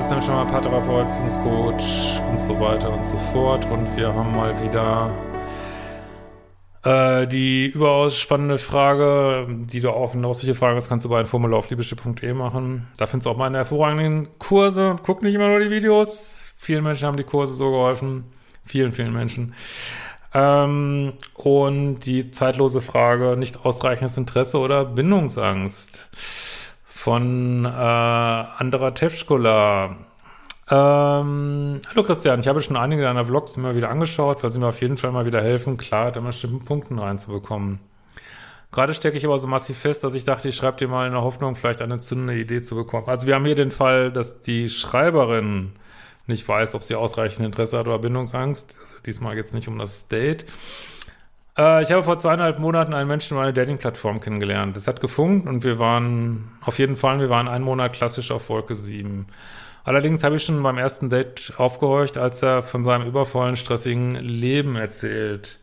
Hallo Lieben, Christian Schimmer, Paartherapeut, Beziehungscoach und so weiter und so fort. Und wir haben mal wieder äh, die überaus spannende Frage, die du auch, auch solche Fragen hast, kannst du bei einem Formular auf liebeschiff.de machen. Da findest du auch meine hervorragenden Kurse. Guck nicht immer nur die Videos. Vielen Menschen haben die Kurse so geholfen. Vielen, vielen Menschen. Ähm, und die zeitlose Frage, nicht ausreichendes Interesse oder Bindungsangst von äh, Andra Tevskola. Ähm, hallo Christian, ich habe schon einige deiner Vlogs immer wieder angeschaut, weil sie mir auf jeden Fall mal wieder helfen, Klarheit an bestimmten Punkten reinzubekommen. Gerade stecke ich aber so massiv fest, dass ich dachte, ich schreibe dir mal in der Hoffnung, vielleicht eine zündende Idee zu bekommen. Also wir haben hier den Fall, dass die Schreiberin nicht weiß, ob sie ausreichend Interesse hat oder Bindungsangst. Also diesmal geht es nicht um das Date. Äh, ich habe vor zweieinhalb Monaten einen Menschen über eine Dating-Plattform kennengelernt. Es hat gefunkt und wir waren auf jeden Fall, wir waren einen Monat klassisch auf Wolke 7. Allerdings habe ich schon beim ersten Date aufgehorcht, als er von seinem übervollen, stressigen Leben erzählt.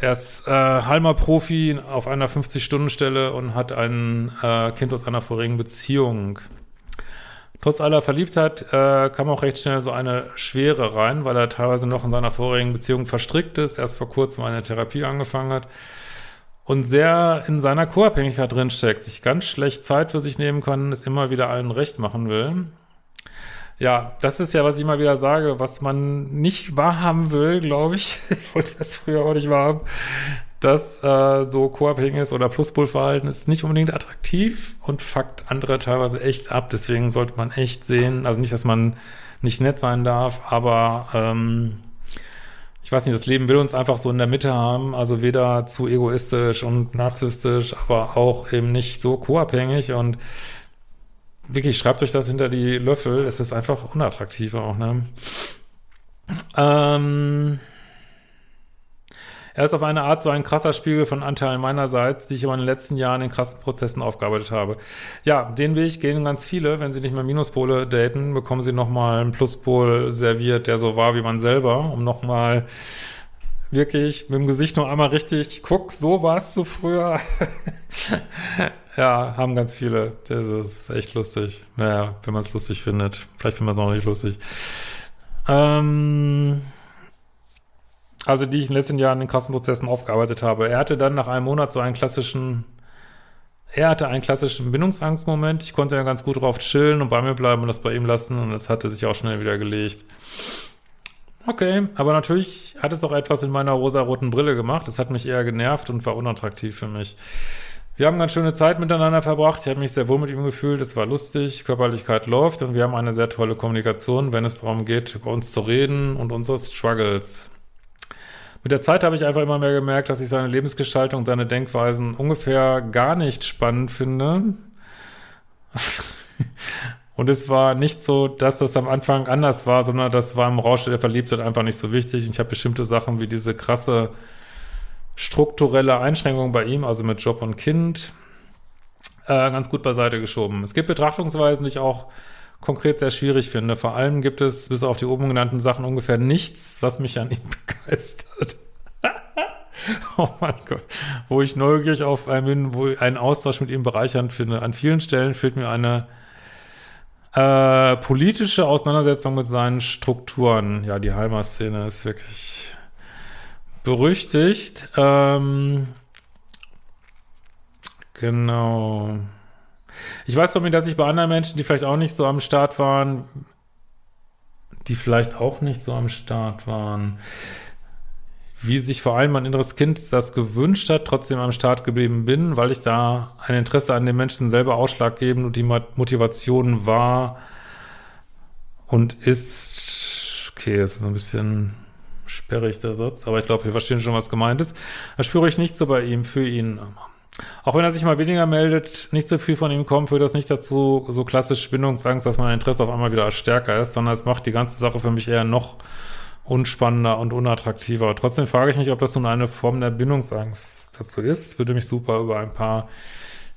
Er ist äh, halber Profi auf einer 50-Stunden-Stelle und hat ein äh, Kind aus einer vorigen Beziehung. Trotz aller Verliebtheit äh, kam auch recht schnell so eine Schwere rein, weil er teilweise noch in seiner vorigen Beziehung verstrickt ist, erst vor kurzem eine Therapie angefangen hat und sehr in seiner Co-Abhängigkeit drinsteckt, sich ganz schlecht Zeit für sich nehmen kann, es immer wieder allen recht machen will. Ja, das ist ja, was ich immer wieder sage, was man nicht wahrhaben will, glaube ich. ich wollte das früher auch nicht wahrhaben dass äh, so co-abhängiges oder Pluspol-Verhalten ist nicht unbedingt attraktiv und fuckt andere teilweise echt ab. Deswegen sollte man echt sehen, also nicht, dass man nicht nett sein darf, aber ähm, ich weiß nicht, das Leben will uns einfach so in der Mitte haben, also weder zu egoistisch und narzisstisch, aber auch eben nicht so co-abhängig und wirklich, schreibt euch das hinter die Löffel, es ist einfach unattraktiv auch, ne? Ähm, er ist auf eine Art so ein krasser Spiegel von Anteilen meinerseits, die ich in den letzten Jahren in krassen Prozessen aufgearbeitet habe. Ja, den Weg gehen ganz viele. Wenn sie nicht mehr Minuspole daten, bekommen sie nochmal einen Pluspol serviert, der so war wie man selber, um nochmal wirklich mit dem Gesicht noch einmal richtig, guck, so warst du früher. ja, haben ganz viele. Das ist echt lustig. Naja, wenn man es lustig findet. Vielleicht findet man es auch nicht lustig. Ähm also die ich in den letzten Jahren in krassen Prozessen aufgearbeitet habe. Er hatte dann nach einem Monat so einen klassischen, er hatte einen klassischen Bindungsangstmoment. Ich konnte ja ganz gut drauf chillen und bei mir bleiben und das bei ihm lassen und es hatte sich auch schnell wieder gelegt. Okay, aber natürlich hat es auch etwas in meiner rosaroten Brille gemacht. Es hat mich eher genervt und war unattraktiv für mich. Wir haben ganz schöne Zeit miteinander verbracht. Ich habe mich sehr wohl mit ihm gefühlt. Es war lustig, Körperlichkeit läuft und wir haben eine sehr tolle Kommunikation, wenn es darum geht, über uns zu reden und unsere Struggles. Mit der Zeit habe ich einfach immer mehr gemerkt, dass ich seine Lebensgestaltung und seine Denkweisen ungefähr gar nicht spannend finde. Und es war nicht so, dass das am Anfang anders war, sondern das war im Rausch der Verliebtheit einfach nicht so wichtig. Und ich habe bestimmte Sachen wie diese krasse strukturelle Einschränkung bei ihm, also mit Job und Kind, äh, ganz gut beiseite geschoben. Es gibt Betrachtungsweisen, die ich auch konkret sehr schwierig finde. Vor allem gibt es bis auf die oben genannten Sachen ungefähr nichts, was mich an ihm begeistert. oh mein Gott. Wo ich neugierig auf einen bin, wo ich einen Austausch mit ihm bereichernd finde. An vielen Stellen fehlt mir eine äh, politische Auseinandersetzung mit seinen Strukturen. Ja, die Halmer-Szene ist wirklich berüchtigt. Ähm, genau. Ich weiß von mir, dass ich bei anderen Menschen, die vielleicht auch nicht so am Start waren, die vielleicht auch nicht so am Start waren, wie sich vor allem mein inneres Kind das gewünscht hat, trotzdem am Start geblieben bin, weil ich da ein Interesse an den Menschen selber ausschlaggebend und die Motivation war und ist, okay, ist ein bisschen sperrig der Satz, aber ich glaube, wir verstehen schon, was gemeint ist. Da spüre ich nicht so bei ihm, für ihn. Auch wenn er sich mal weniger meldet, nicht so viel von ihm kommt, führt das nicht dazu, so klassisch Bindungsangst, dass mein Interesse auf einmal wieder stärker ist, sondern es macht die ganze Sache für mich eher noch unspannender und unattraktiver. Trotzdem frage ich mich, ob das nun eine Form der Bindungsangst dazu ist. Würde mich super über ein paar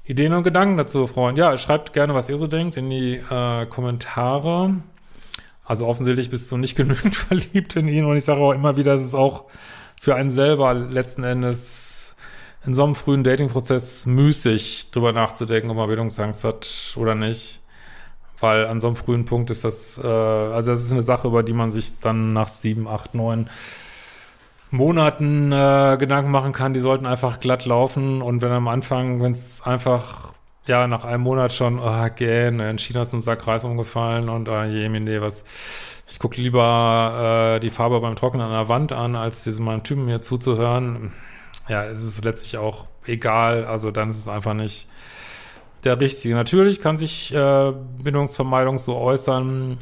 Ideen und Gedanken dazu freuen. Ja, schreibt gerne, was ihr so denkt, in die äh, Kommentare. Also offensichtlich bist du nicht genügend verliebt in ihn und ich sage auch immer wieder, es ist auch für einen selber letzten Endes in so einem frühen Datingprozess müßig, drüber nachzudenken, ob man Bildungsangst hat oder nicht. Weil an so einem frühen Punkt ist das, äh, also das ist eine Sache, über die man sich dann nach sieben, acht, neun Monaten äh, Gedanken machen kann. Die sollten einfach glatt laufen und wenn am Anfang, wenn es einfach ja, nach einem Monat schon, oh, gähn, in China ist ein Sack Reis umgefallen und oh, jemine, was, ich gucke lieber äh, die Farbe beim Trocknen an der Wand an, als diesem meinem Typen hier zuzuhören. Ja, es ist letztlich auch egal, also dann ist es einfach nicht der richtige. Natürlich kann sich äh, Bindungsvermeidung so äußern,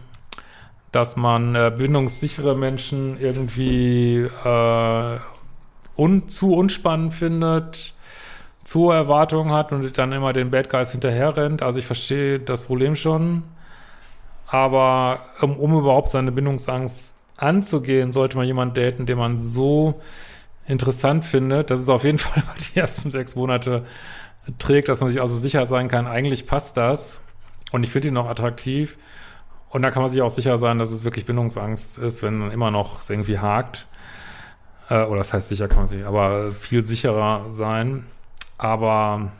dass man äh, bindungssichere Menschen irgendwie äh, un zu unspannend findet, zu hohe Erwartungen hat und dann immer den Bad Guys hinterher rennt. Also ich verstehe das Problem schon. Aber um, um überhaupt seine Bindungsangst anzugehen, sollte man jemanden daten, den man so interessant findet, dass es auf jeden Fall die ersten sechs Monate trägt, dass man sich also sicher sein kann, eigentlich passt das und ich finde ihn noch attraktiv. Und da kann man sich auch sicher sein, dass es wirklich Bindungsangst ist, wenn man immer noch es irgendwie hakt. Äh, oder das heißt sicher kann man sich, aber viel sicherer sein. Aber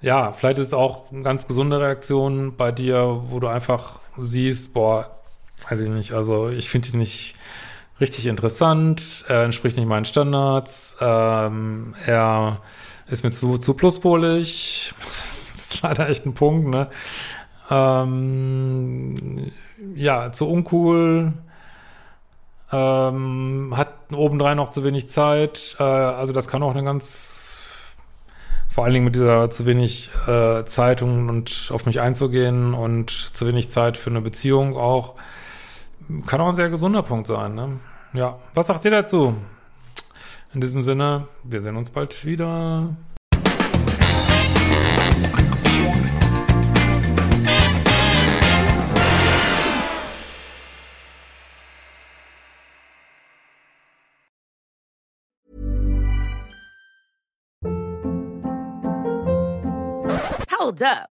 ja, vielleicht ist es auch eine ganz gesunde Reaktion bei dir, wo du einfach siehst, boah, weiß ich nicht, also ich finde ihn nicht richtig interessant, er entspricht nicht meinen Standards, ähm, er ist mir zu, zu pluspolig, das ist leider echt ein Punkt, ne? Ähm, ja, zu uncool, ähm, hat obendrein noch zu wenig Zeit. Äh, also das kann auch eine ganz, vor allen Dingen mit dieser zu wenig äh, Zeit und, und auf mich einzugehen und zu wenig Zeit für eine Beziehung auch, kann auch ein sehr gesunder Punkt sein. Ne? Ja, was sagt ihr dazu? In diesem Sinne, wir sehen uns bald wieder. Hold up.